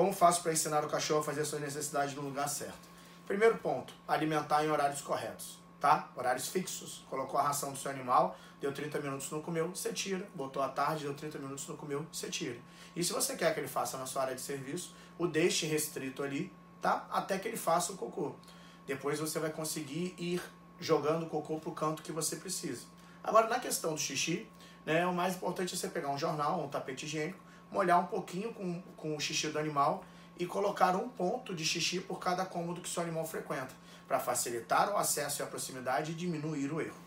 Como faço para ensinar o cachorro a fazer suas necessidades no lugar certo? Primeiro ponto, alimentar em horários corretos, tá? Horários fixos. Colocou a ração do seu animal, deu 30 minutos, não comeu, você tira. Botou à tarde, deu 30 minutos, não comeu, você tira. E se você quer que ele faça na sua área de serviço, o deixe restrito ali, tá? Até que ele faça o cocô. Depois você vai conseguir ir jogando o cocô pro canto que você precisa. Agora, na questão do xixi, né, o mais importante é você pegar um jornal, um tapete higiênico, molhar um pouquinho com, com o xixi do animal e colocar um ponto de xixi por cada cômodo que seu animal frequenta, para facilitar o acesso e a proximidade e diminuir o erro.